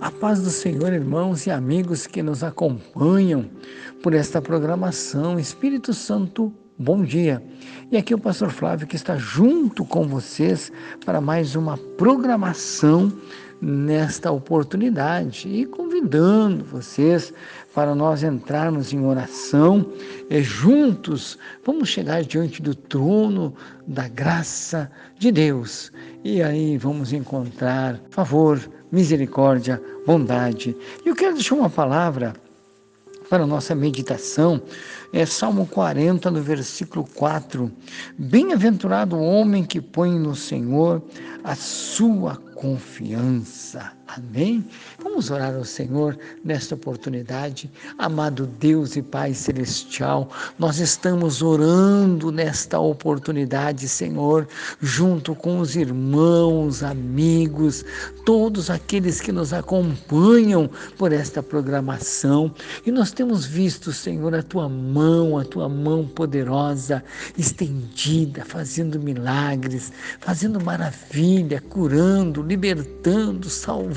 A paz do Senhor, irmãos e amigos que nos acompanham por esta programação. Espírito Santo, bom dia. E aqui é o pastor Flávio que está junto com vocês para mais uma programação nesta oportunidade e convidando vocês para nós entrarmos em oração e juntos vamos chegar diante do trono da graça de Deus e aí vamos encontrar favor, misericórdia, bondade. E eu quero deixar uma palavra para a nossa meditação é Salmo 40, no versículo 4. Bem-aventurado o homem que põe no Senhor a sua confiança. Amém? Vamos orar ao Senhor nesta oportunidade. Amado Deus e Pai Celestial, nós estamos orando nesta oportunidade, Senhor, junto com os irmãos, amigos, todos aqueles que nos acompanham por esta programação. E nós temos visto, Senhor, a tua mão, a tua mão poderosa, estendida, fazendo milagres, fazendo maravilha, curando, libertando, salvando,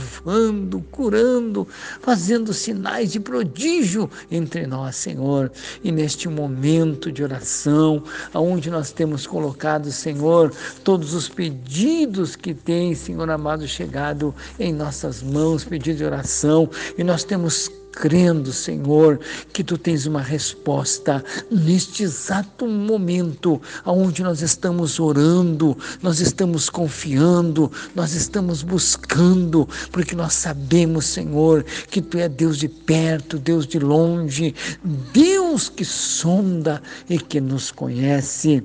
curando, fazendo sinais de prodígio entre nós, Senhor. E neste momento de oração, aonde nós temos colocado, Senhor, todos os pedidos que tem, Senhor amado, chegado em nossas mãos, pedido de oração, e nós temos crendo, Senhor, que tu tens uma resposta neste exato momento aonde nós estamos orando, nós estamos confiando, nós estamos buscando, porque nós sabemos, Senhor, que tu é Deus de perto, Deus de longe, Deus que sonda e que nos conhece.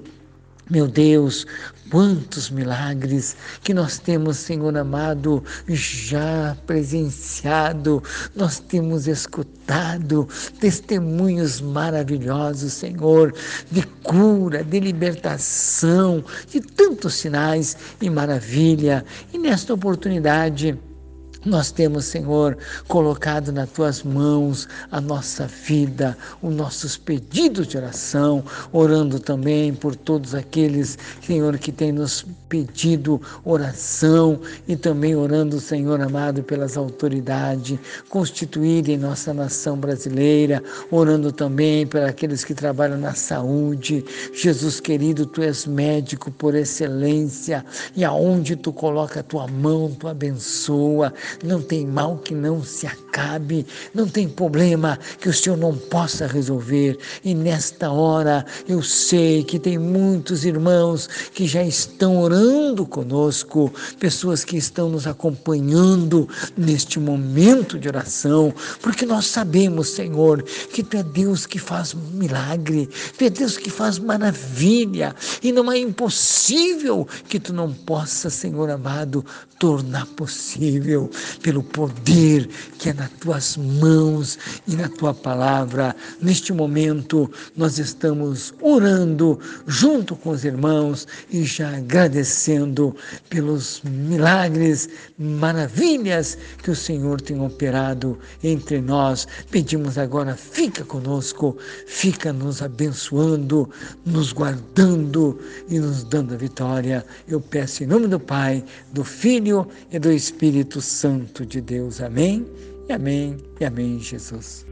Meu Deus, quantos milagres que nós temos, Senhor amado, já presenciado, nós temos escutado testemunhos maravilhosos, Senhor, de cura, de libertação, de tantos sinais e maravilha. E nesta oportunidade, nós temos, Senhor, colocado nas tuas mãos a nossa vida, os nossos pedidos de oração, orando também por todos aqueles, Senhor, que têm nos pedido oração e também orando, Senhor amado, pelas autoridades constituídas em nossa nação brasileira, orando também por aqueles que trabalham na saúde. Jesus querido, tu és médico por excelência e aonde tu coloca a tua mão, tu abençoa não tem mal que não se acabe, não tem problema que o Senhor não possa resolver. E nesta hora eu sei que tem muitos irmãos que já estão orando conosco, pessoas que estão nos acompanhando neste momento de oração, porque nós sabemos, Senhor, que Tu é Deus que faz milagre, Tu é Deus que faz maravilha, e não é impossível que Tu não possa, Senhor amado, tornar possível pelo poder que é nas tuas mãos e na tua palavra. Neste momento, nós estamos orando junto com os irmãos e já agradecendo pelos milagres, maravilhas que o Senhor tem operado entre nós. Pedimos agora, fica conosco, fica nos abençoando, nos guardando e nos dando a vitória. Eu peço em nome do Pai, do Filho e do Espírito Santo de Deus. Amém. E amém. E amém, Jesus.